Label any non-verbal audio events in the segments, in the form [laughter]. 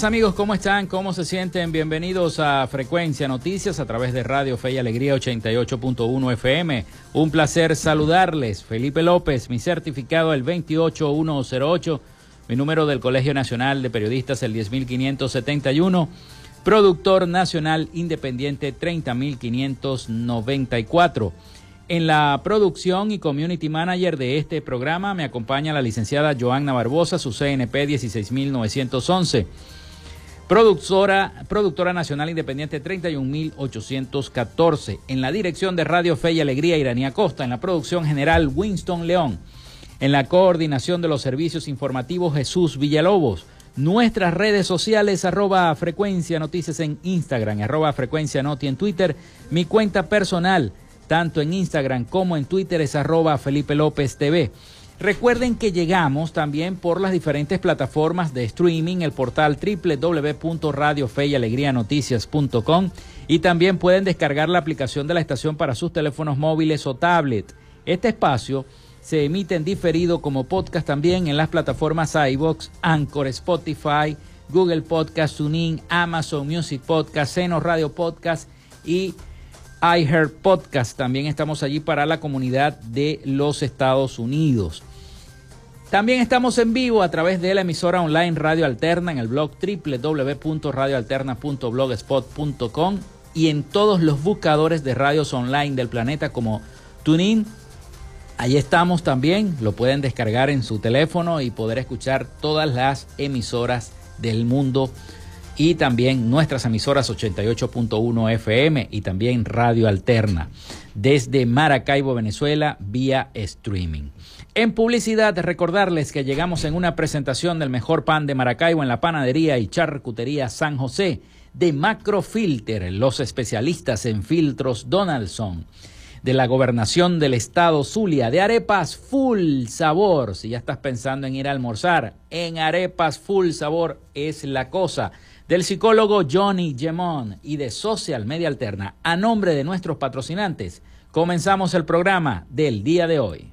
Amigos, ¿cómo están? ¿Cómo se sienten? Bienvenidos a Frecuencia Noticias a través de Radio Fe y Alegría 88.1 FM. Un placer saludarles. Felipe López, mi certificado el 28108, mi número del Colegio Nacional de Periodistas el 10571, productor nacional independiente 30594. En la producción y community manager de este programa me acompaña la licenciada Joanna Barbosa, su CNP 16911. Productora, productora nacional independiente 31814. En la dirección de Radio Fe y Alegría, Iranía Costa. En la producción general, Winston León. En la coordinación de los servicios informativos, Jesús Villalobos. Nuestras redes sociales, arroba frecuencia noticias en Instagram, arroba frecuencia noti en Twitter. Mi cuenta personal, tanto en Instagram como en Twitter es arroba Felipe López TV. Recuerden que llegamos también por las diferentes plataformas de streaming, el portal www.radiofeyalegrianoticias.com y también pueden descargar la aplicación de la estación para sus teléfonos móviles o tablet. Este espacio se emite en diferido como podcast también en las plataformas iBox, Anchor, Spotify, Google Podcast, TuneIn, Amazon Music Podcast, Seno Radio Podcast y iHeart Podcast. También estamos allí para la comunidad de los Estados Unidos. También estamos en vivo a través de la emisora online Radio Alterna en el blog www.radioalterna.blogspot.com y en todos los buscadores de radios online del planeta como TuneIn. Allí estamos también, lo pueden descargar en su teléfono y poder escuchar todas las emisoras del mundo y también nuestras emisoras 88.1 FM y también Radio Alterna desde Maracaibo, Venezuela, vía streaming. En publicidad, recordarles que llegamos en una presentación del mejor pan de Maracaibo en la panadería y charcutería San José de Macrofilter, los especialistas en filtros Donaldson de la gobernación del estado Zulia, de arepas full sabor. Si ya estás pensando en ir a almorzar, en arepas full sabor es la cosa del psicólogo Johnny Gemón y de Social Media Alterna, a nombre de nuestros patrocinantes, comenzamos el programa del día de hoy.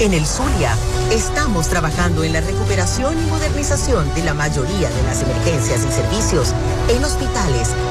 En el Zulia estamos trabajando en la recuperación y modernización de la mayoría de las emergencias y servicios en hospitales,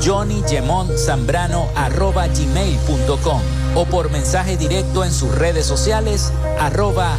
johnnygemontzambrano.gmail.com o por mensaje directo en sus redes sociales arroba.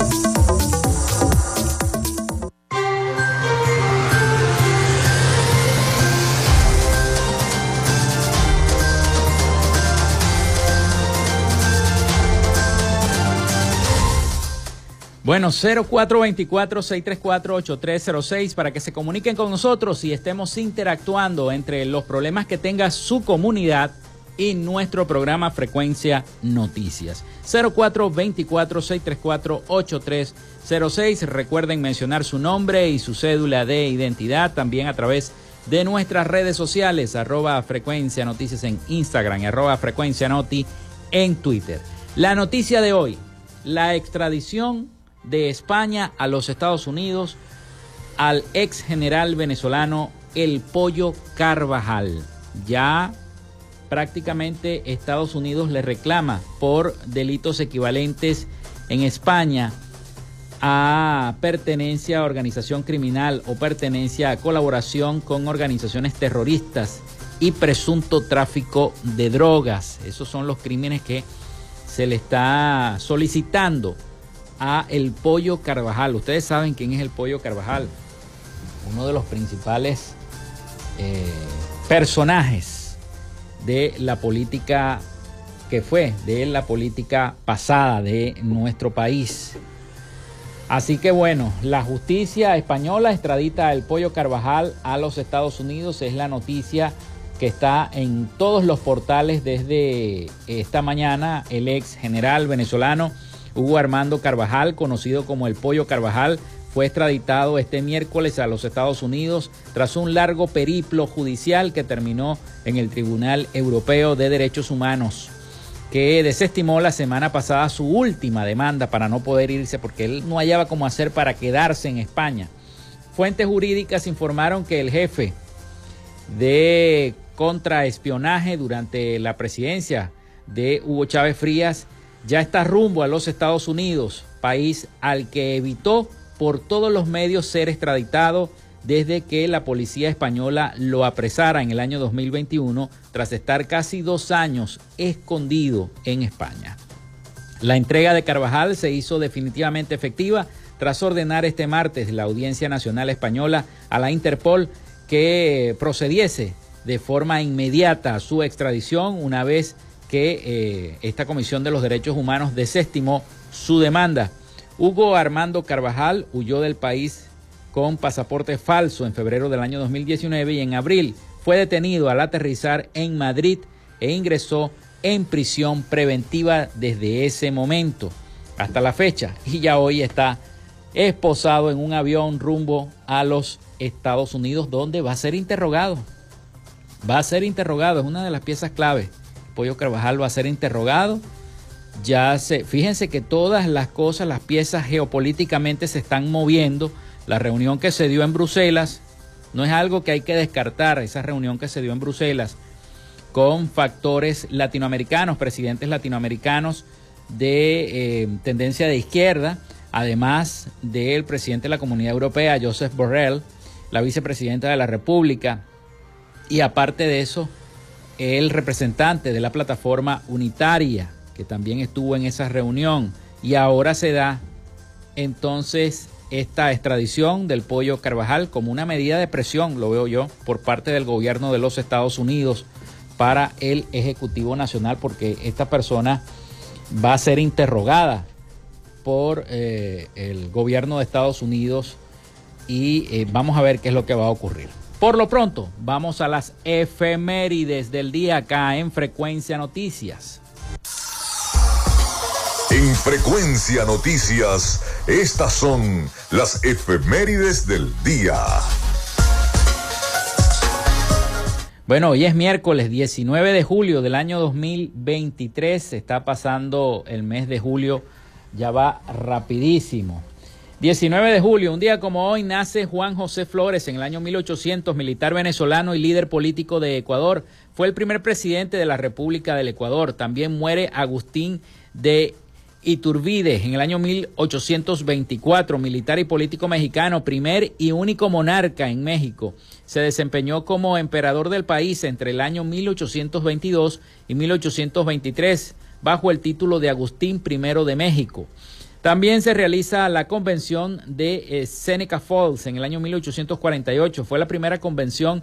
Bueno, 0424-634-8306 para que se comuniquen con nosotros y estemos interactuando entre los problemas que tenga su comunidad y nuestro programa Frecuencia Noticias. 0424-634-8306. Recuerden mencionar su nombre y su cédula de identidad también a través de nuestras redes sociales, arroba Frecuencia Noticias en Instagram y arroba Frecuencia Noti en Twitter. La noticia de hoy, la extradición de España a los Estados Unidos al ex general venezolano El Pollo Carvajal. Ya prácticamente Estados Unidos le reclama por delitos equivalentes en España a pertenencia a organización criminal o pertenencia a colaboración con organizaciones terroristas y presunto tráfico de drogas. Esos son los crímenes que se le está solicitando a el Pollo Carvajal. Ustedes saben quién es el Pollo Carvajal, uno de los principales eh, personajes de la política que fue, de la política pasada de nuestro país. Así que bueno, la justicia española extradita al Pollo Carvajal a los Estados Unidos. Es la noticia que está en todos los portales desde esta mañana. El ex general venezolano Hugo Armando Carvajal, conocido como el Pollo Carvajal, fue extraditado este miércoles a los Estados Unidos tras un largo periplo judicial que terminó en el Tribunal Europeo de Derechos Humanos, que desestimó la semana pasada su última demanda para no poder irse porque él no hallaba cómo hacer para quedarse en España. Fuentes jurídicas informaron que el jefe de contraespionaje durante la presidencia de Hugo Chávez Frías ya está rumbo a los Estados Unidos, país al que evitó por todos los medios ser extraditado desde que la policía española lo apresara en el año 2021 tras estar casi dos años escondido en España. La entrega de Carvajal se hizo definitivamente efectiva tras ordenar este martes la Audiencia Nacional Española a la Interpol que procediese de forma inmediata a su extradición una vez que eh, esta Comisión de los Derechos Humanos desestimó su demanda. Hugo Armando Carvajal huyó del país con pasaporte falso en febrero del año 2019 y en abril fue detenido al aterrizar en Madrid e ingresó en prisión preventiva desde ese momento hasta la fecha y ya hoy está esposado en un avión rumbo a los Estados Unidos donde va a ser interrogado. Va a ser interrogado, es una de las piezas clave. Pollo Carvajal va a ser interrogado. Ya se, fíjense que todas las cosas, las piezas geopolíticamente se están moviendo la reunión que se dio en Bruselas no es algo que hay que descartar, esa reunión que se dio en Bruselas con factores latinoamericanos, presidentes latinoamericanos de eh, tendencia de izquierda, además del presidente de la Comunidad Europea, Joseph Borrell, la vicepresidenta de la República, y aparte de eso, el representante de la plataforma unitaria, que también estuvo en esa reunión, y ahora se da entonces esta extradición del pollo Carvajal como una medida de presión, lo veo yo, por parte del gobierno de los Estados Unidos para el Ejecutivo Nacional, porque esta persona va a ser interrogada por eh, el gobierno de Estados Unidos y eh, vamos a ver qué es lo que va a ocurrir. Por lo pronto, vamos a las efemérides del día acá en Frecuencia Noticias. En Frecuencia Noticias, estas son las efemérides del día. Bueno, hoy es miércoles 19 de julio del año 2023. Se está pasando el mes de julio, ya va rapidísimo. 19 de julio, un día como hoy, nace Juan José Flores en el año 1800, militar venezolano y líder político de Ecuador. Fue el primer presidente de la República del Ecuador. También muere Agustín de Iturbide, en el año 1824, militar y político mexicano, primer y único monarca en México. Se desempeñó como emperador del país entre el año 1822 y 1823, bajo el título de Agustín I de México. También se realiza la convención de eh, Seneca Falls en el año 1848. Fue la primera convención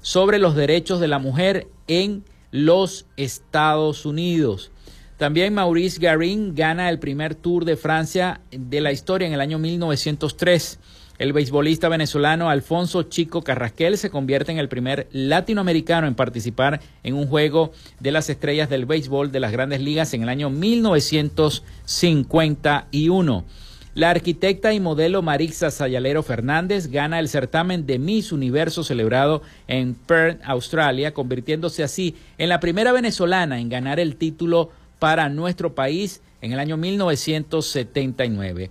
sobre los derechos de la mujer en los Estados Unidos. También Maurice Garin gana el primer Tour de Francia de la historia en el año 1903. El beisbolista venezolano Alfonso Chico Carrasquel se convierte en el primer latinoamericano en participar en un juego de las estrellas del béisbol de las grandes ligas en el año 1951. La arquitecta y modelo Marixa Sayalero Fernández gana el certamen de Miss Universo celebrado en Perth, Australia, convirtiéndose así en la primera venezolana en ganar el título para nuestro país en el año 1979.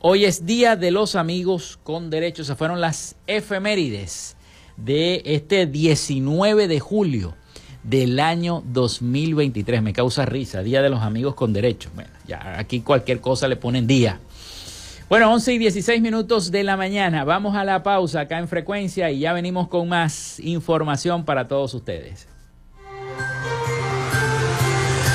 Hoy es Día de los Amigos con Derechos. Esas fueron las efemérides de este 19 de julio del año 2023. Me causa risa, Día de los Amigos con Derechos. Bueno, ya aquí cualquier cosa le ponen día. Bueno, 11 y 16 minutos de la mañana. Vamos a la pausa acá en frecuencia y ya venimos con más información para todos ustedes.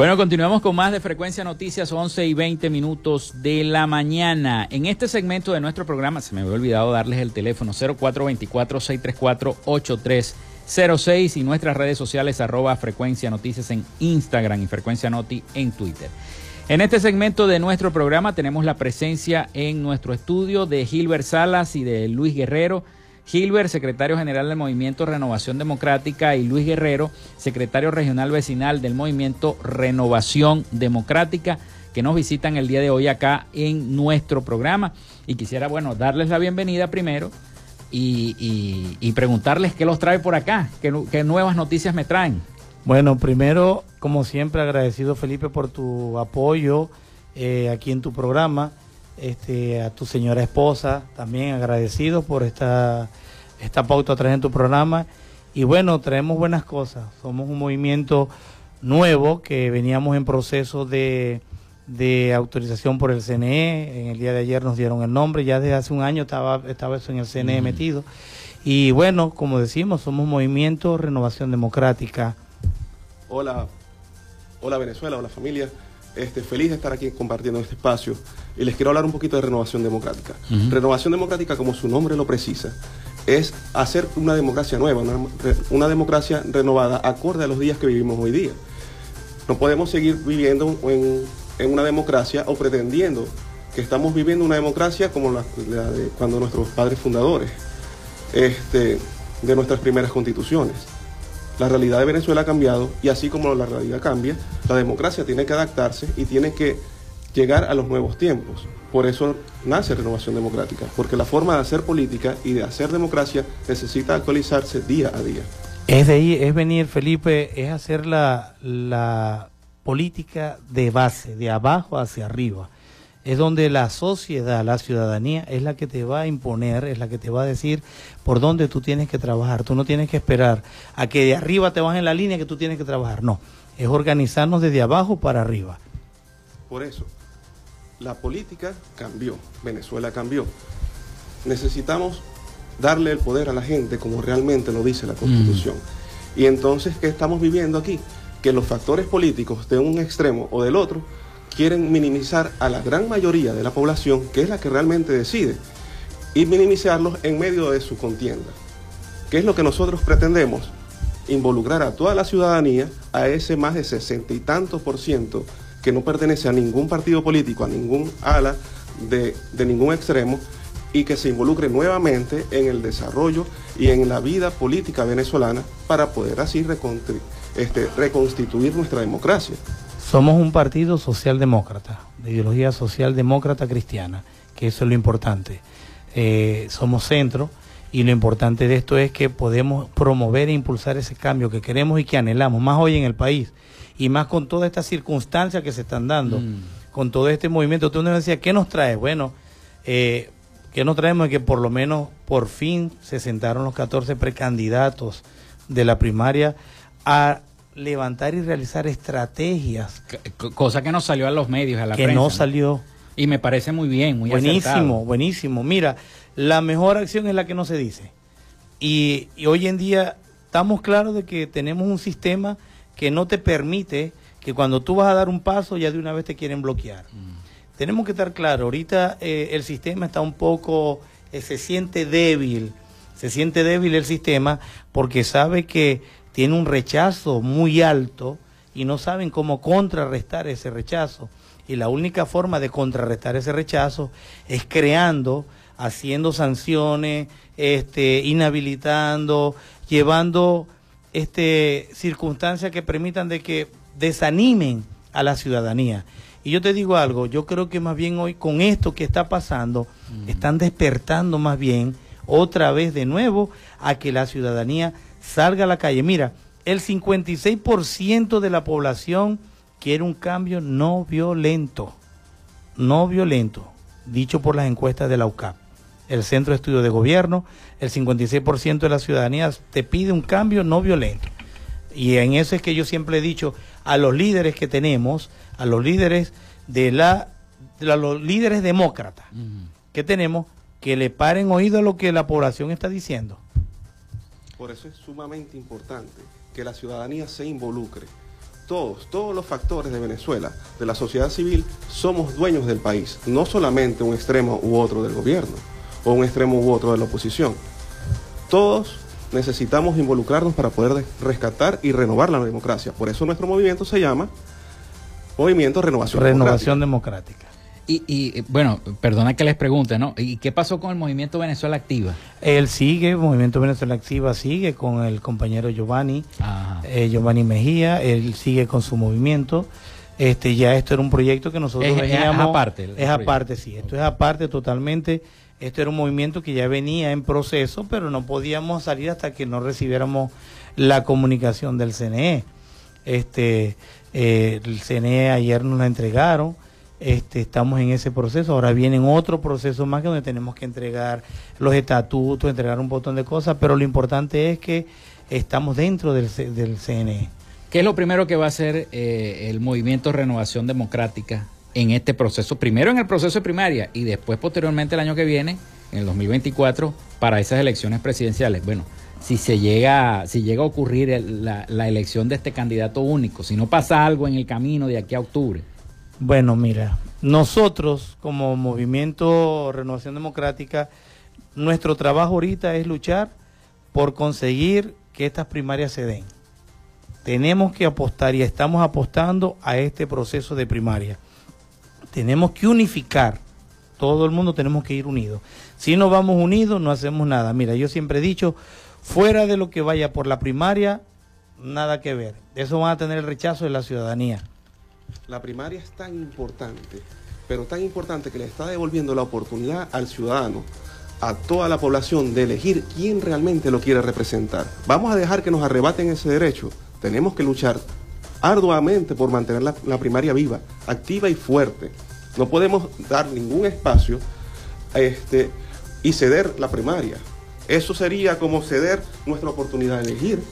Bueno, continuamos con más de Frecuencia Noticias, 11 y 20 minutos de la mañana. En este segmento de nuestro programa, se me había olvidado darles el teléfono 0424-634-8306 y nuestras redes sociales arroba Frecuencia Noticias en Instagram y Frecuencia Noti en Twitter. En este segmento de nuestro programa tenemos la presencia en nuestro estudio de Gilbert Salas y de Luis Guerrero Gilbert, secretario general del Movimiento Renovación Democrática, y Luis Guerrero, secretario regional vecinal del Movimiento Renovación Democrática, que nos visitan el día de hoy acá en nuestro programa. Y quisiera, bueno, darles la bienvenida primero y, preguntarles qué los trae por acá, qué, nuevas noticias me traen. Bueno, primero, como siempre, agradecido Felipe por tu apoyo eh, aquí en tu programa este, a tu señora esposa, también agradecido por esta, esta pauta a través de tu programa. Y bueno, traemos buenas cosas. Somos un movimiento nuevo que veníamos en proceso de, de autorización por el CNE. En el día de ayer nos dieron el nombre, ya desde hace un año estaba, estaba eso en el CNE metido. Y bueno, como decimos, somos Movimiento Renovación Democrática. Hola, hola Venezuela, hola familia. Este, feliz de estar aquí compartiendo este espacio y les quiero hablar un poquito de renovación democrática. Renovación democrática, como su nombre lo precisa, es hacer una democracia nueva, una, democracia renovada acorde a los días que vivimos hoy día. No podemos seguir viviendo en, una democracia o pretendiendo que estamos viviendo una democracia como la, de cuando nuestros padres fundadores, este, de nuestras primeras constituciones. La realidad de Venezuela ha cambiado y así como la realidad cambia, la democracia tiene que adaptarse y tiene que llegar a los nuevos tiempos. Por eso nace Renovación Democrática, porque la forma de hacer política y de hacer democracia necesita actualizarse día a día. Es de ahí, es venir, Felipe, es hacer la, la política de base, de abajo hacia arriba es donde la sociedad, la ciudadanía, es la que te va a imponer, es la que te va a decir por dónde tú tienes que trabajar. Tú no tienes que esperar a que de arriba te bajen la línea que tú tienes que trabajar. No, es organizarnos desde abajo para arriba. Por eso, la política cambió, Venezuela cambió. Necesitamos darle el poder a la gente como realmente lo dice la Constitución. Mm. Y entonces, ¿qué estamos viviendo aquí? Que los factores políticos de un extremo o del otro quieren minimizar a la gran mayoría de la población, que es la que realmente decide, y minimizarlos en medio de su contienda. ¿Qué es lo que nosotros pretendemos? Involucrar a toda la ciudadanía, a ese más de sesenta y tantos por ciento que no pertenece a ningún partido político, a ningún ala de, ningún extremo, y que se involucre nuevamente en el desarrollo y en la vida política venezolana para poder así este, reconstituir nuestra democracia. Somos un partido socialdemócrata, de ideología socialdemócrata cristiana, que eso es lo importante. Eh, somos centro y lo importante de esto es que podemos promover e impulsar ese cambio que queremos y que anhelamos, más hoy en el país y más con todas estas circunstancias que se están dando, mm. con todo este movimiento. Tú nos decías, ¿qué nos trae? Bueno, eh, ¿qué nos traemos? Que por lo menos por fin se sentaron los 14 precandidatos de la primaria a levantar y realizar estrategias. cosa que no salió a los medios, a la que no salió. Y me parece muy bien, muy Buenísimo, buenísimo. Mira, la mejor acción es la que no se dice. Y, hoy en día estamos claros de que tenemos un sistema que no te permite que cuando tú vas a dar un paso ya de una vez te quieren bloquear. Mm. Tenemos que estar claros, ahorita eh, el sistema está un poco eh, se siente débil, se siente débil el sistema porque sabe que tiene un rechazo muy alto y no saben cómo contrarrestar ese rechazo. Y la única forma de contrarrestar ese rechazo es creando, haciendo sanciones, este, inhabilitando, llevando este, circunstancias que permitan de que desanimen a la ciudadanía. Y yo te digo algo, yo creo que más bien hoy con esto que está pasando, están despertando más bien otra vez de nuevo a que la ciudadanía salga a la calle. Mira, el 56% de la población quiere un cambio no violento, no violento, dicho por las encuestas de la UCAP. El Centro de Estudio de Gobierno, el 56% de la ciudadanía te pide un cambio no violento. Y en eso es que yo siempre he dicho a los líderes que tenemos, a los líderes de la, a los líderes demócratas que tenemos, que le paren oído a lo que la población está diciendo. Por eso es sumamente importante que la ciudadanía se involucre. Todos, todos los factores de Venezuela, de la sociedad civil, somos dueños del país, no solamente un extremo u otro del gobierno o un extremo u otro de la oposición. Todos necesitamos involucrarnos para poder rescatar y renovar la democracia. Por eso nuestro movimiento se llama Movimiento Renovación, Renovación Democrática. Y, bueno, perdona que les pregunte, ¿no? ¿Y qué pasó con el movimiento Venezuela Activa? Él sigue, el movimiento Venezuela Activa sigue con el compañero Giovanni, eh, Giovanni Mejía, él sigue con su movimiento. Este, ya esto era un proyecto que nosotros es, veníamos. Es aparte. Es aparte, sí. Esto es aparte totalmente. Esto era un movimiento que ya venía en proceso, pero no podíamos salir hasta que no recibiéramos la comunicación del CNE. Este, eh, el CNE ayer nos la entregaron este, estamos en ese proceso. Ahora vienen otro proceso más que donde tenemos que entregar los estatutos, entregar un montón de cosas, pero lo importante es que estamos dentro del, del CNE. ¿Qué es lo primero que va a hacer eh, el movimiento Renovación Democrática en este proceso? Primero en el proceso de primaria y después posteriormente el año que viene, en el 2024, para esas elecciones presidenciales. Bueno, si se llega, si llega a ocurrir la, la elección de este candidato único, si no pasa algo en el camino de aquí a octubre. Bueno, mira, nosotros como movimiento Renovación Democrática, nuestro trabajo ahorita es luchar por conseguir que estas primarias se den. Tenemos que apostar y estamos apostando a este proceso de primaria. Tenemos que unificar, todo el mundo tenemos que ir unidos. Si no vamos unidos, no hacemos nada. Mira, yo siempre he dicho, fuera de lo que vaya por la primaria, nada que ver. Eso van a tener el rechazo de la ciudadanía. La primaria es tan importante, pero tan importante que le está devolviendo la oportunidad al ciudadano, a toda la población, de elegir quién realmente lo quiere representar. Vamos a dejar que nos arrebaten ese derecho. Tenemos que luchar arduamente por mantener la, primaria viva, activa y fuerte. No podemos dar ningún espacio este, y ceder la primaria. Eso sería como ceder nuestra oportunidad de elegir.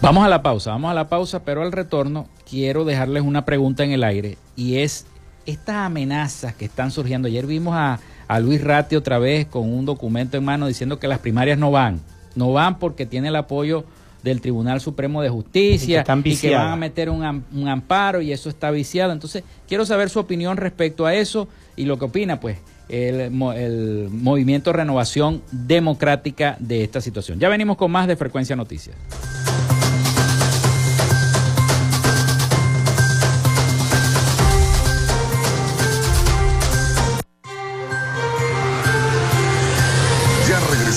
Vamos a la pausa, vamos a la pausa, pero al retorno quiero dejarles una pregunta en el aire y es estas amenazas que están surgiendo. Ayer vimos a, Luis Ratti otra vez con un documento en mano diciendo que las primarias no van, no van porque tiene el apoyo del Tribunal Supremo de Justicia y que, van a meter un, amparo y eso está viciado. Entonces, quiero saber su opinión respecto a eso y lo que opina, pues, el, el movimiento Renovación Democrática de esta situación. Ya venimos con más de Frecuencia Noticias.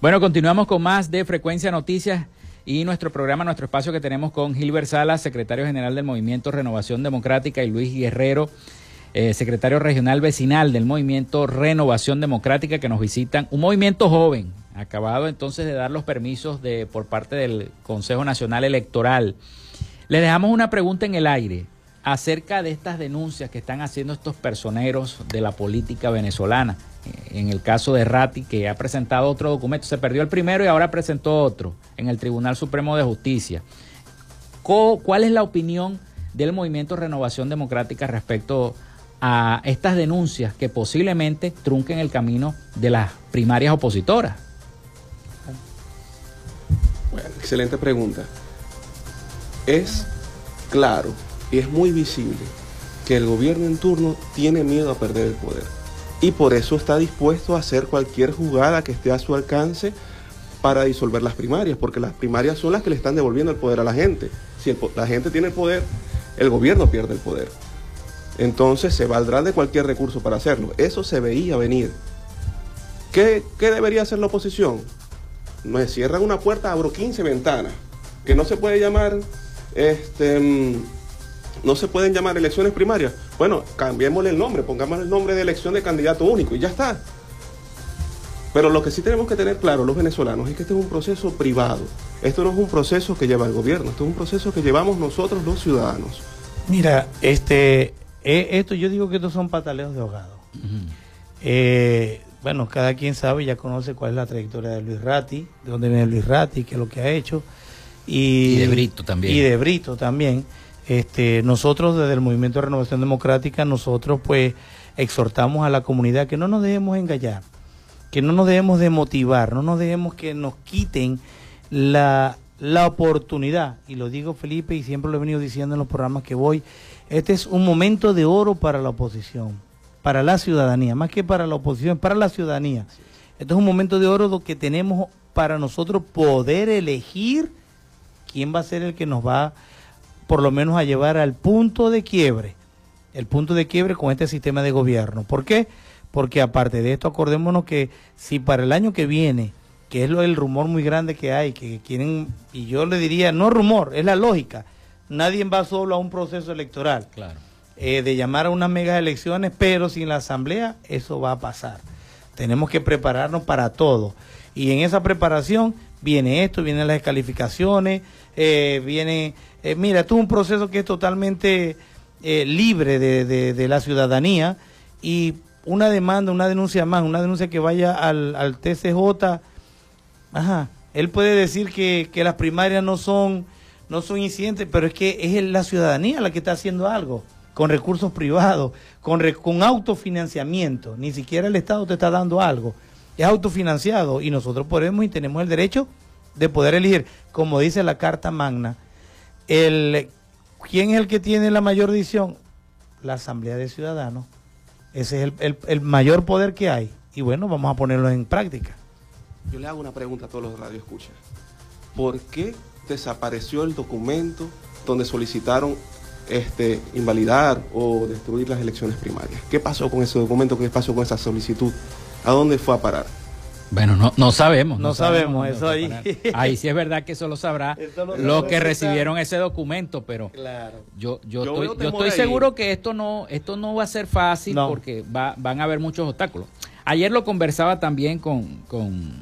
Bueno, continuamos con más de Frecuencia Noticias y nuestro programa, nuestro espacio que tenemos con Gilbert Salas, secretario general del Movimiento Renovación Democrática, y Luis Guerrero, eh, secretario regional vecinal del Movimiento Renovación Democrática, que nos visitan. Un movimiento joven, acabado entonces de dar los permisos de, por parte del Consejo Nacional Electoral. Les dejamos una pregunta en el aire acerca de estas denuncias que están haciendo estos personeros de la política venezolana en el caso de Ratti, que ha presentado otro documento, se perdió el primero y ahora presentó otro en el Tribunal Supremo de Justicia. ¿Cuál es la opinión del Movimiento Renovación Democrática respecto a estas denuncias que posiblemente trunquen el camino de las primarias opositoras? Bueno, excelente pregunta. Es claro y es muy visible que el gobierno en turno tiene miedo a perder el poder. Y por eso está dispuesto a hacer cualquier jugada que esté a su alcance para disolver las primarias, porque las primarias son las que le están devolviendo el poder a la gente. Si la gente tiene el poder, el gobierno pierde el poder. Entonces se valdrá de cualquier recurso para hacerlo. Eso se veía venir. ¿Qué, debería hacer la oposición? Me cierran una puerta, abro 15 ventanas, que no se puede llamar, este, mm, no se pueden llamar elecciones primarias. Bueno, cambiémosle el nombre, pongamos el nombre de elección de candidato único y ya está. Pero lo que sí tenemos que tener claro los venezolanos es que este es un proceso privado. Esto no es un proceso que lleva el gobierno, esto es un proceso que llevamos nosotros los ciudadanos. Mira, este, eh, esto yo digo que estos son pataleos de ahogado. Eh, bueno, cada quien sabe, ya conoce cuál es la trayectoria de Luis Ratti, de dónde viene Luis Ratti, qué es lo que ha hecho. Y, de Brito también. Y de Brito también. Este, nosotros desde el Movimiento de Renovación Democrática, nosotros pues exhortamos a la comunidad que no nos dejemos engañar, que no nos dejemos de motivar, no nos dejemos que nos quiten la, la oportunidad, y lo digo Felipe y siempre lo he venido diciendo en los programas que voy, este es un momento de oro para la oposición, para la ciudadanía, más que para la oposición, para la ciudadanía. Este es un momento de oro que tenemos para nosotros poder elegir quién va a ser el que nos va por lo menos a llevar al punto de quiebre, el punto de quiebre con este sistema de gobierno. ¿Por qué? Porque aparte de esto, acordémonos que si para el año que viene, que es lo el rumor muy grande que hay, que quieren, y yo le diría, no rumor, es la lógica, Nadie va solo a un proceso electoral. Claro. Eh, de llamar a unas mega elecciones, pero sin la asamblea, eso va a pasar. Tenemos que prepararnos para todo. Y en esa preparación viene esto, vienen las descalificaciones, eh, viene, eh, mira, esto es un proceso que es totalmente libre de, de, la ciudadanía y una demanda, una denuncia más, una denuncia que vaya al, al TCJ, ajá, él puede decir que, que las primarias no son no son incidentes, pero es que es la ciudadanía la que está haciendo algo con recursos privados, con, con autofinanciamiento. Ni siquiera el Estado te está dando algo. Es autofinanciado y nosotros podemos y tenemos el derecho de poder elegir, como dice la Carta Magna, el, ¿quién es el que tiene la mayor decisión? La Asamblea de Ciudadanos. Ese es el, el mayor poder que hay. Y bueno, vamos a ponerlo en práctica. Yo le hago una pregunta a todos los radioescuchas. ¿Por qué desapareció el documento donde solicitaron este, invalidar o destruir las elecciones primarias. ¿Qué pasó con ese documento? ¿Qué pasó con esa solicitud? ¿A dónde fue a parar? Bueno, no, no sabemos. No, sabemos, eso ahí. Ahí sí es verdad que eso lo sabrá [laughs] los que recibieron ese documento, pero yo, yo, estoy, yo estoy seguro que esto no, esto no va a ser fácil porque va, van a haber muchos obstáculos. Ayer lo conversaba también con, con,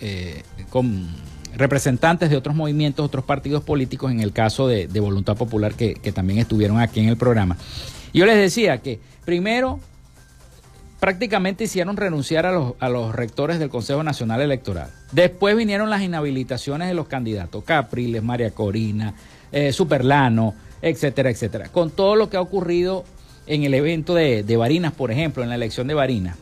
eh, con representantes de otros movimientos, otros partidos políticos, en el caso de, Voluntad Popular, que, también estuvieron aquí en el programa. Yo les decía que primero prácticamente hicieron renunciar a los, a los rectores del Consejo Nacional Electoral. Después vinieron las inhabilitaciones de los candidatos, Capriles, María Corina, eh, Superlano, etcétera, etcétera. Con todo lo que ha ocurrido en el evento de, de Barinas, por ejemplo, en la elección de Barinas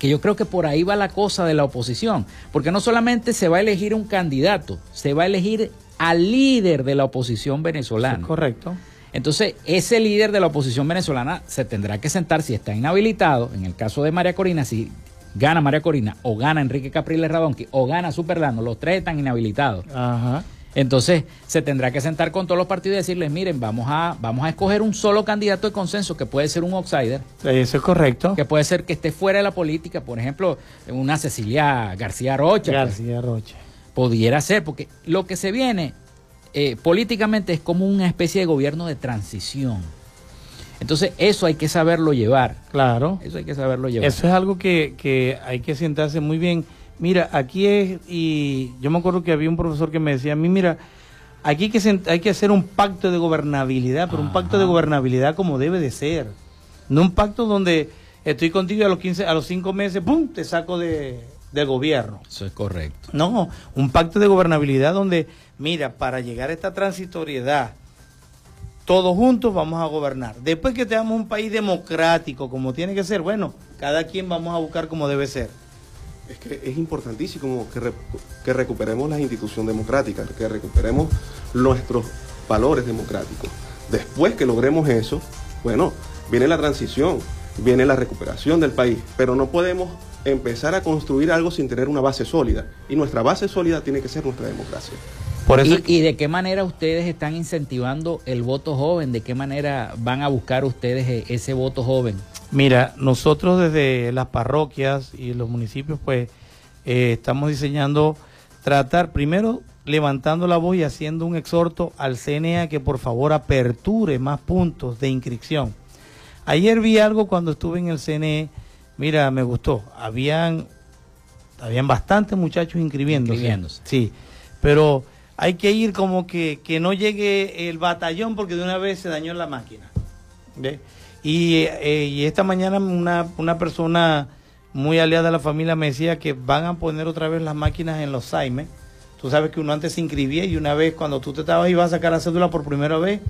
que yo creo que por ahí va la cosa de la oposición, porque no solamente se va a elegir un candidato, se va a elegir al líder de la oposición venezolana. correcto. Entonces, ese líder de la oposición venezolana se tendrá que sentar si está inhabilitado, en el caso de María Corina, si gana María Corina o gana Enrique Capriles Radonqui o gana Superlano, los tres están inhabilitados. Ajá. Entonces se tendrá que sentar con todos los partidos y decirles, miren, vamos a, vamos a escoger un solo candidato de consenso que puede ser un outsider. Eso es correcto. Que puede ser que esté fuera de la política, por ejemplo, una Cecilia García Rocha. Pues. García Rocha. Pudiera ser, porque lo que se viene eh, políticamente es como una especie de gobierno de transición. Entonces eso hay que saberlo llevar. Claro. Eso hay que saberlo llevar. Eso es algo que, que hay que sentarse muy bien Mira, aquí es, y yo me acuerdo que había un profesor que me decía a mí, mira, aquí hay que, hay que hacer un pacto de gobernabilidad, pero un pacto de gobernabilidad como debe de ser. No un pacto donde estoy contigo y a los 15, a los 5 meses, ¡pum!, te saco de, del gobierno. Eso es correcto. No, un pacto de gobernabilidad donde, mira, para llegar a esta transitoriedad, todos juntos vamos a gobernar. Después que tengamos un país democrático como tiene que ser, bueno, cada quien vamos a buscar como debe ser. Es que es importantísimo que, que recuperemos la institución democrática, que recuperemos nuestros valores democráticos. Después que logremos eso, bueno, viene la transición, viene la recuperación del país, pero no podemos empezar a construir algo sin tener una base sólida. Y nuestra base sólida tiene que ser nuestra democracia. ¿Y, de qué manera ustedes están incentivando el voto joven? ¿De qué manera van a buscar ustedes e, ese voto joven? Mira, nosotros desde las parroquias y los municipios, pues eh, estamos diseñando, tratar primero levantando la voz y haciendo un exhorto al CNA que por favor aperture más puntos de inscripción. Ayer vi algo cuando estuve en el CNE, mira, me gustó. Habían, habían bastantes muchachos inscribiéndose. inscribiéndose. Sí, pero hay que ir como que, que no llegue el batallón porque de una vez se dañó la máquina. Y, eh, y, esta mañana una, una persona muy aliada a la familia me decía que van a poner otra vez las máquinas en los Saime. Tú sabes que uno antes se inscribía y una vez cuando tú te estabas ibas a sacar la cédula por primera vez,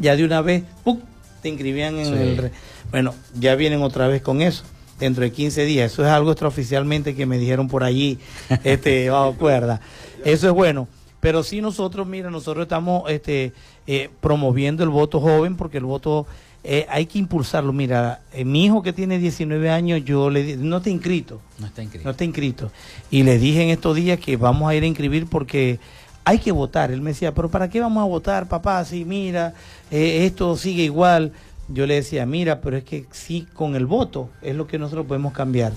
ya de una vez ¡pum! te inscribían en el... Bueno, ya vienen otra vez con eso dentro de 15 días. Eso es algo extraoficialmente que me dijeron por allí, [laughs] este, bajo cuerda. Eso es bueno. Pero sí nosotros, mira, nosotros estamos este, eh, promoviendo el voto joven porque el voto eh, hay que impulsarlo. Mira, eh, mi hijo que tiene 19 años, yo le dije, no está inscrito. No está inscrito. No está inscrito. Y le dije en estos días que vamos a ir a inscribir porque hay que votar. Él me decía, pero ¿para qué vamos a votar, papá? Si mira, esto sigue igual. Yo le decía, mira, pero es que sí, con el voto es lo que nosotros podemos cambiar.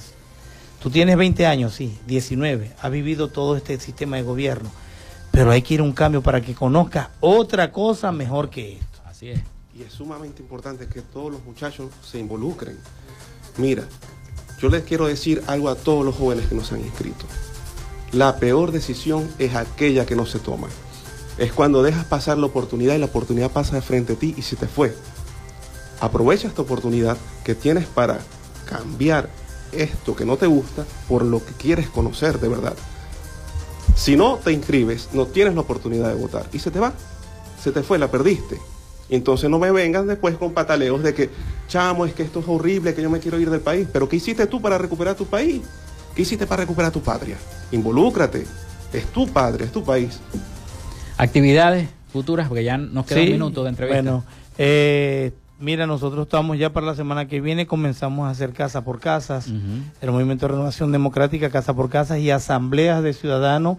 Tú tienes 20 años, sí, 19, has vivido todo este sistema de gobierno pero hay que ir a un cambio para que conozca otra cosa mejor que esto. Así es. Y es sumamente importante que todos los muchachos se involucren. Mira, yo les quiero decir algo a todos los jóvenes que nos han inscrito. La peor decisión es aquella que no se toma. Es cuando dejas pasar la oportunidad y la oportunidad pasa de frente a ti y se te fue. Aprovecha esta oportunidad que tienes para cambiar esto que no te gusta por lo que quieres conocer de verdad. Si no te inscribes, no tienes la oportunidad de votar y se te va. Se te fue, la perdiste. Entonces no me vengan después con pataleos de que, chamo, es que esto es horrible, que yo me quiero ir del país. Pero ¿qué hiciste tú para recuperar tu país? ¿Qué hiciste para recuperar tu patria? Involúcrate. Es tu padre, es tu país. Actividades futuras, porque ya nos queda un minuto de entrevista. Bueno, eh, Mira, nosotros estamos ya para la semana que viene, comenzamos a hacer casa por casas, el Movimiento de Renovación Democrática, casa por casas y asambleas de ciudadanos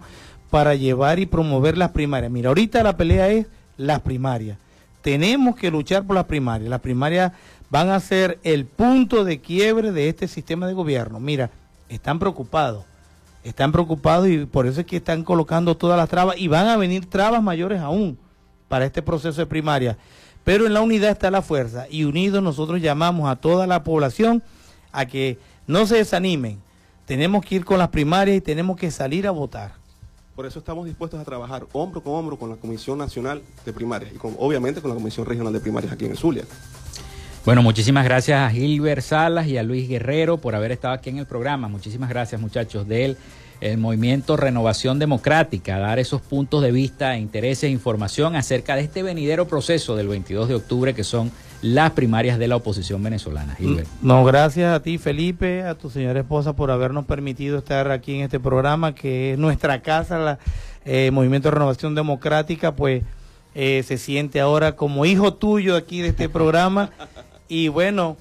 para llevar y promover las primarias. Mira, ahorita la pelea es las primarias. Tenemos que luchar por las primarias. Las primarias van a ser el punto de quiebre de este sistema de gobierno. Mira, están preocupados, están preocupados y por eso es que están colocando todas las trabas y van a venir trabas mayores aún para este proceso de primaria. Pero en la unidad está la fuerza y unidos nosotros llamamos a toda la población a que no se desanimen. Tenemos que ir con las primarias y tenemos que salir a votar. Por eso estamos dispuestos a trabajar hombro con hombro con la Comisión Nacional de Primarias y con, obviamente con la Comisión Regional de Primarias aquí en Zulia. Bueno, muchísimas gracias a Gilbert Salas y a Luis Guerrero por haber estado aquí en el programa. Muchísimas gracias muchachos de él el movimiento Renovación Democrática, dar esos puntos de vista, intereses e información acerca de este venidero proceso del 22 de octubre que son las primarias de la oposición venezolana. No, gracias a ti Felipe, a tu señora esposa por habernos permitido estar aquí en este programa que es nuestra casa, el eh, Movimiento Renovación Democrática, pues eh, se siente ahora como hijo tuyo aquí de este programa [laughs] y bueno,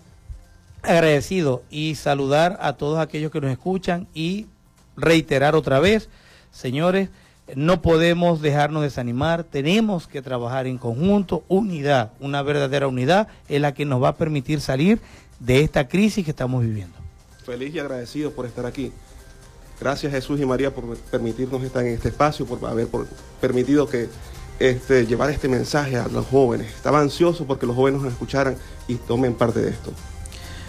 agradecido y saludar a todos aquellos que nos escuchan y reiterar otra vez, señores, no podemos dejarnos desanimar, tenemos que trabajar en conjunto, unidad, una verdadera unidad es la que nos va a permitir salir de esta crisis que estamos viviendo. Feliz y agradecido por estar aquí. Gracias Jesús y María por permitirnos estar en este espacio, por haber permitido que este, llevar este mensaje a los jóvenes. Estaba ansioso porque los jóvenes nos escucharan y tomen parte de esto.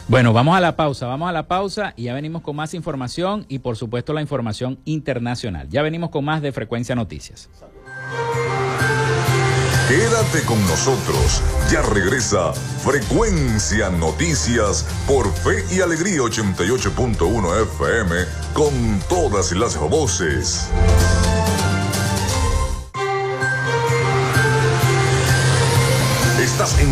Bueno, vamos a la pausa, vamos a la pausa y ya venimos con más información y por supuesto la información internacional. Ya venimos con más de Frecuencia Noticias. Quédate con nosotros, ya regresa Frecuencia Noticias por Fe y Alegría 88.1 FM con todas las voces.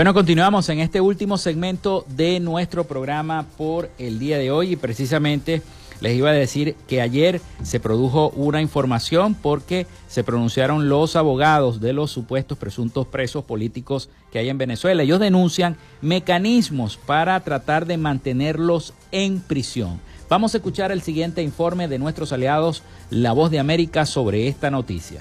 Bueno, continuamos en este último segmento de nuestro programa por el día de hoy y precisamente les iba a decir que ayer se produjo una información porque se pronunciaron los abogados de los supuestos presuntos presos políticos que hay en Venezuela. Ellos denuncian mecanismos para tratar de mantenerlos en prisión. Vamos a escuchar el siguiente informe de nuestros aliados La Voz de América sobre esta noticia.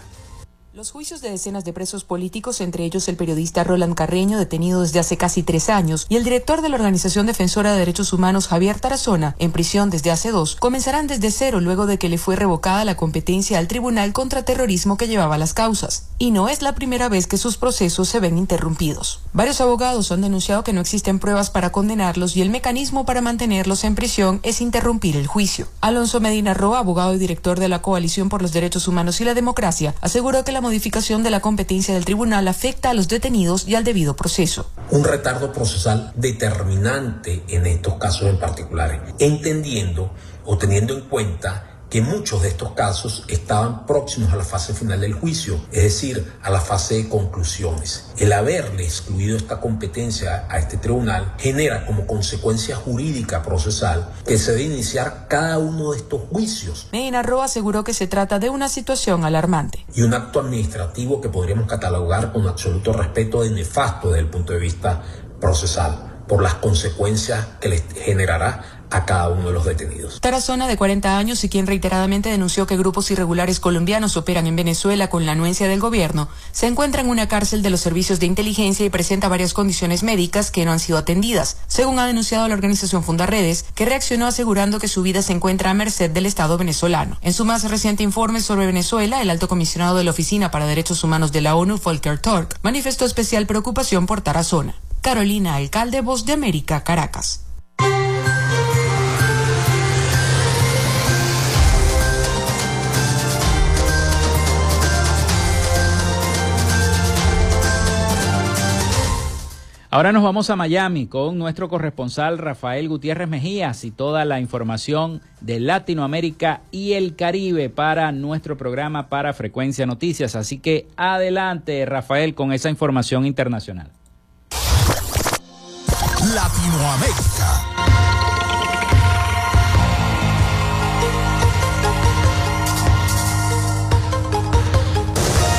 Los juicios de decenas de presos políticos, entre ellos el periodista Roland Carreño, detenido desde hace casi tres años, y el director de la Organización Defensora de Derechos Humanos, Javier Tarazona, en prisión desde hace dos, comenzarán desde cero luego de que le fue revocada la competencia al Tribunal contra Terrorismo que llevaba las causas. Y no es la primera vez que sus procesos se ven interrumpidos. Varios abogados han denunciado que no existen pruebas para condenarlos y el mecanismo para mantenerlos en prisión es interrumpir el juicio. Alonso Medina Roa, abogado y director de la Coalición por los Derechos Humanos y la Democracia, aseguró que la modificación de la competencia del tribunal afecta a los detenidos y al debido proceso. Un retardo procesal determinante en estos casos en particular, entendiendo o teniendo en cuenta que muchos de estos casos estaban próximos a la fase final del juicio, es decir, a la fase de conclusiones. El haberle excluido esta competencia a este tribunal genera como consecuencia jurídica procesal que se debe iniciar cada uno de estos juicios. Medina Roa aseguró que se trata de una situación alarmante. Y un acto administrativo que podríamos catalogar con absoluto respeto de nefasto desde el punto de vista procesal por las consecuencias que les generará a cada uno de los detenidos. Tarazona, de 40 años y quien reiteradamente denunció que grupos irregulares colombianos operan en Venezuela con la anuencia del gobierno, se encuentra en una cárcel de los servicios de inteligencia y presenta varias condiciones médicas que no han sido atendidas, según ha denunciado la organización Fundaredes, que reaccionó asegurando que su vida se encuentra a merced del Estado venezolano. En su más reciente informe sobre Venezuela, el alto comisionado de la Oficina para Derechos Humanos de la ONU, Volker Turk, manifestó especial preocupación por Tarazona. Carolina Alcalde, Voz de América, Caracas. Ahora nos vamos a Miami con nuestro corresponsal Rafael Gutiérrez Mejías y toda la información de Latinoamérica y el Caribe para nuestro programa para Frecuencia Noticias. Así que adelante Rafael con esa información internacional. Latinoamérica.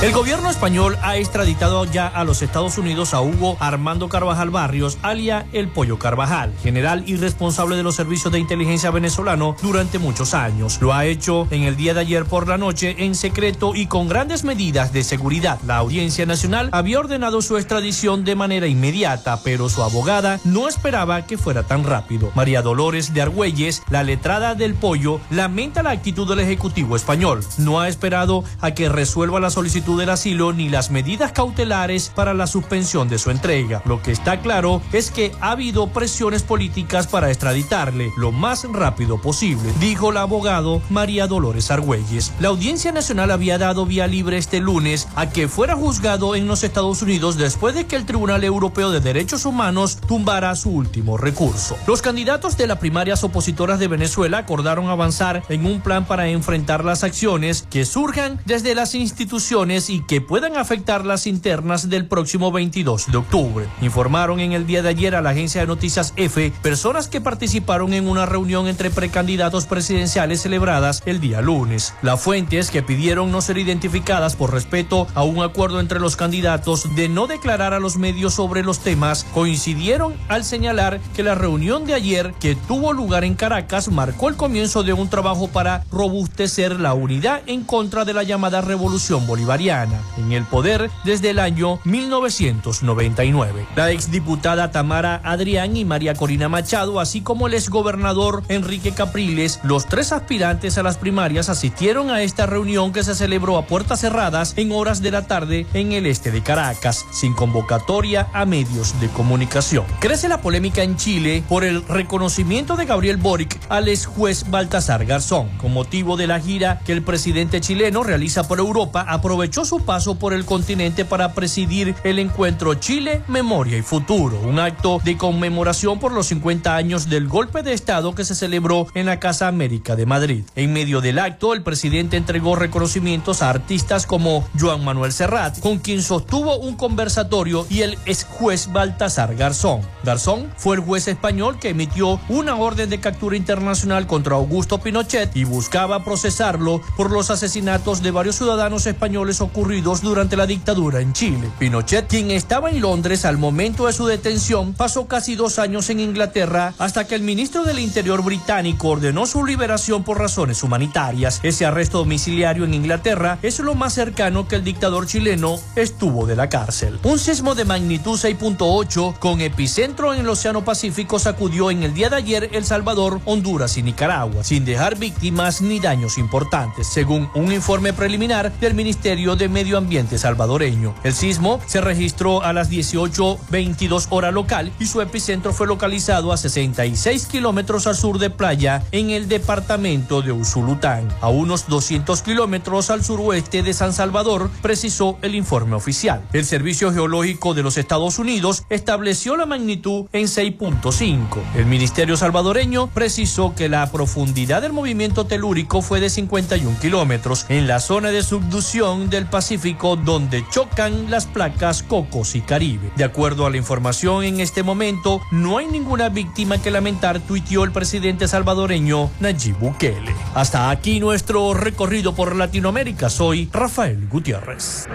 El gobierno español ha extraditado ya a los Estados Unidos a Hugo Armando Carvajal Barrios, alia El Pollo Carvajal, general y responsable de los servicios de inteligencia venezolano durante muchos años. Lo ha hecho en el día de ayer por la noche en secreto y con grandes medidas de seguridad. La Audiencia Nacional había ordenado su extradición de manera inmediata, pero su abogada no esperaba que fuera tan rápido. María Dolores de Argüelles, la letrada del Pollo, lamenta la actitud del Ejecutivo español. No ha esperado a que resuelva la solicitud solicitud del asilo ni las medidas cautelares para la suspensión de su entrega. Lo que está claro es que ha habido presiones políticas para extraditarle lo más rápido posible, dijo la abogado María Dolores Argüelles. La Audiencia Nacional había dado vía libre este lunes a que fuera juzgado en los Estados Unidos después de que el Tribunal Europeo de Derechos Humanos tumbara su último recurso. Los candidatos de las primarias opositoras de Venezuela acordaron avanzar en un plan para enfrentar las acciones que surjan desde las instituciones y que puedan afectar las internas del próximo 22 de octubre. Informaron en el día de ayer a la agencia de noticias EFE personas que participaron en una reunión entre precandidatos presidenciales celebradas el día lunes. Las fuentes que pidieron no ser identificadas por respeto a un acuerdo entre los candidatos de no declarar a los medios sobre los temas coincidieron al señalar que la reunión de ayer que tuvo lugar en Caracas marcó el comienzo de un trabajo para robustecer la unidad en contra de la llamada revolución bolivariana, en el poder desde el año 1999. La exdiputada Tamara Adrián y María Corina Machado, así como el exgobernador Enrique Capriles, los tres aspirantes a las primarias asistieron a esta reunión que se celebró a puertas cerradas en horas de la tarde en el este de Caracas, sin convocatoria a medios de comunicación. Crece la polémica en Chile por el reconocimiento de Gabriel Boric al ex juez Baltasar Garzón. Con motivo de la gira que el presidente chileno realiza por Europa, aprovechó su paso por el continente para presidir el encuentro Chile, Memoria y Futuro, un acto de conmemoración por los 50 años del golpe de Estado que se celebró en la Casa América de Madrid. En medio del acto, el presidente entregó reconocimientos a artistas como Joan Manuel Serrat, con quien sostuvo un conversatorio, y el ex juez Baltasar Garzón. Garzón fue el juez español que emitió una orden de captura internacional contra Augusto Pinochet y buscaba procesarlo por los asesinatos de varios ciudadanos españoles ocurridos durante la dictadura en Chile. Pinochet, quien estaba en Londres al momento de su detención, pasó casi dos años en Inglaterra hasta que el ministro del Interior británico ordenó su liberación por razones humanitarias. Ese arresto domiciliario en Inglaterra es lo más cercano que el dictador chileno estuvo de la cárcel. Un sismo de magnitud 6.8 con epicentro en el Océano Pacífico sacudió en el día de ayer El Salvador, Honduras y Nicaragua, sin dejar víctimas ni daños importantes, según un informe preliminar del Ministerio de Medio Ambiente salvadoreño. El sismo se registró a las 18.22 hora local y su epicentro fue localizado a 66 kilómetros al sur de Playa, en el departamento de Usulután, a unos 200 kilómetros al suroeste de San Salvador, precisó el informe oficial. El Servicio Geológico de los Estados Unidos estableció la magnitud en 6.5. El Ministerio salvadoreño precisó que la profundidad del movimiento telúrico fue de 51 kilómetros en la zona de subducción del Pacífico donde chocan las placas Cocos y Caribe. De acuerdo a la información en este momento, no hay ninguna víctima que lamentar, tuiteó el presidente salvadoreño Nayib Bukele. Hasta aquí nuestro recorrido por Latinoamérica. Soy Rafael Gutiérrez.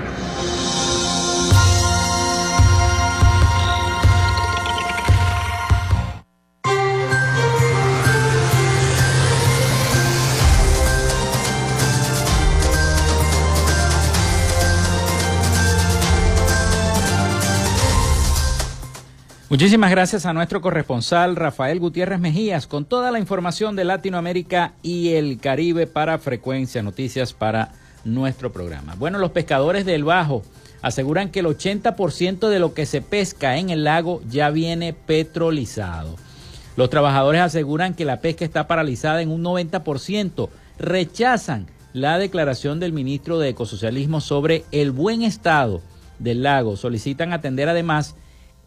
Muchísimas gracias a nuestro corresponsal Rafael Gutiérrez Mejías con toda la información de Latinoamérica y el Caribe para Frecuencia Noticias para nuestro programa. Bueno, los pescadores del Bajo aseguran que el 80% de lo que se pesca en el lago ya viene petrolizado. Los trabajadores aseguran que la pesca está paralizada en un 90%. Rechazan la declaración del ministro de Ecosocialismo sobre el buen estado del lago. Solicitan atender además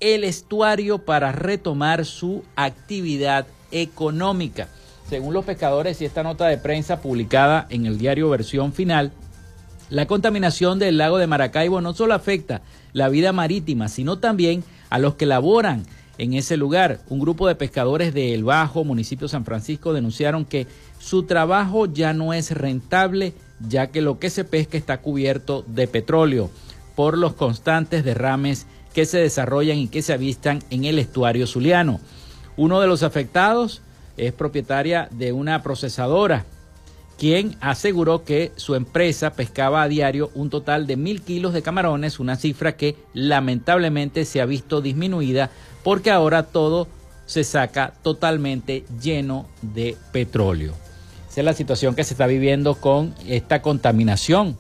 el estuario para retomar su actividad económica. Según los pescadores y esta nota de prensa publicada en el diario Versión Final, la contaminación del lago de Maracaibo no solo afecta la vida marítima, sino también a los que laboran en ese lugar. Un grupo de pescadores de El Bajo, municipio San Francisco, denunciaron que su trabajo ya no es rentable, ya que lo que se pesca está cubierto de petróleo por los constantes derrames que se desarrollan y que se avistan en el estuario zuliano. Uno de los afectados es propietaria de una procesadora, quien aseguró que su empresa pescaba a diario un total de mil kilos de camarones, una cifra que lamentablemente se ha visto disminuida porque ahora todo se saca totalmente lleno de petróleo. Esa es la situación que se está viviendo con esta contaminación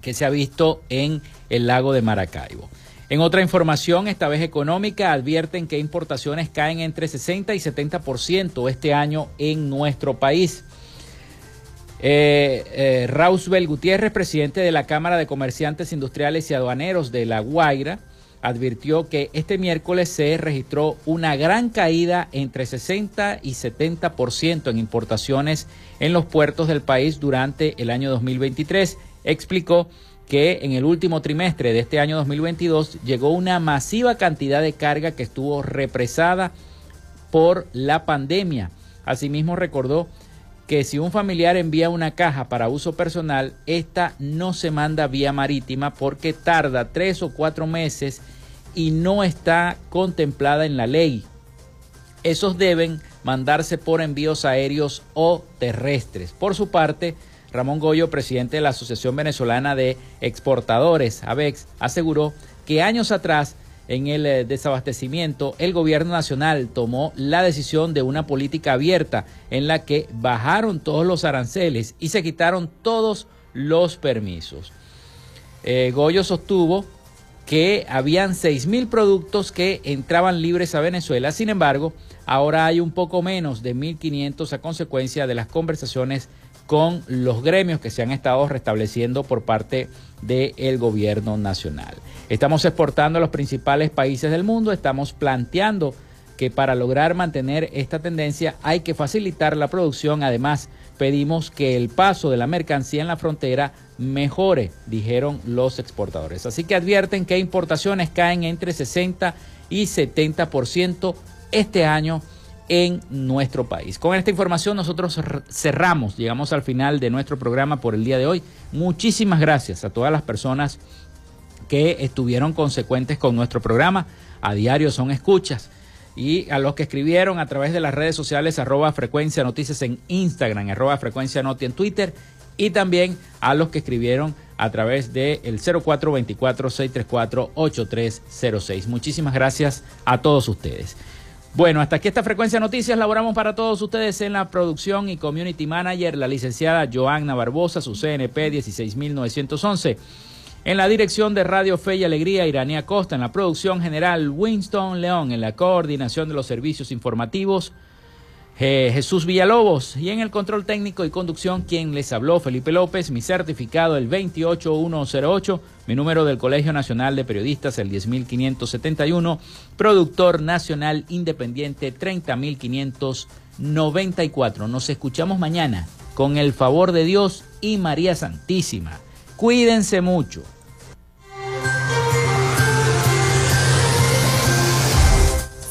que se ha visto en el lago de Maracaibo. En otra información, esta vez económica, advierten que importaciones caen entre 60 y 70% este año en nuestro país. Eh, eh, Rausbel Gutiérrez, presidente de la Cámara de Comerciantes Industriales y Aduaneros de La Guaira, advirtió que este miércoles se registró una gran caída entre 60 y 70% en importaciones en los puertos del país durante el año 2023. Explicó que en el último trimestre de este año 2022 llegó una masiva cantidad de carga que estuvo represada por la pandemia. Asimismo recordó que si un familiar envía una caja para uso personal, esta no se manda vía marítima porque tarda tres o cuatro meses y no está contemplada en la ley. Esos deben mandarse por envíos aéreos o terrestres. Por su parte, Ramón Goyo, presidente de la Asociación Venezolana de Exportadores, ABEX, aseguró que años atrás en el eh, desabastecimiento, el gobierno nacional tomó la decisión de una política abierta en la que bajaron todos los aranceles y se quitaron todos los permisos. Eh, Goyo sostuvo que habían mil productos que entraban libres a Venezuela, sin embargo, ahora hay un poco menos de 1.500 a consecuencia de las conversaciones con los gremios que se han estado restableciendo por parte del gobierno nacional. Estamos exportando a los principales países del mundo, estamos planteando que para lograr mantener esta tendencia hay que facilitar la producción. Además, pedimos que el paso de la mercancía en la frontera mejore, dijeron los exportadores. Así que advierten que importaciones caen entre 60 y 70% este año en nuestro país. Con esta información nosotros cerramos, llegamos al final de nuestro programa por el día de hoy. Muchísimas gracias a todas las personas que estuvieron consecuentes con nuestro programa. A diario son escuchas. Y a los que escribieron a través de las redes sociales arroba frecuencia noticias en Instagram, arroba frecuencia noti en Twitter. Y también a los que escribieron a través del el 0424-634-8306. Muchísimas gracias a todos ustedes. Bueno, hasta aquí esta frecuencia noticias. Laboramos para todos ustedes en la producción y community manager, la licenciada Joanna Barbosa, su CNP 16911. En la dirección de Radio Fe y Alegría, Iranía Costa. En la producción general, Winston León. En la coordinación de los servicios informativos, Jesús Villalobos y en el control técnico y conducción quien les habló Felipe López, mi certificado el 28108, mi número del Colegio Nacional de Periodistas el 10571, productor nacional independiente 30594. Nos escuchamos mañana con el favor de Dios y María Santísima. Cuídense mucho.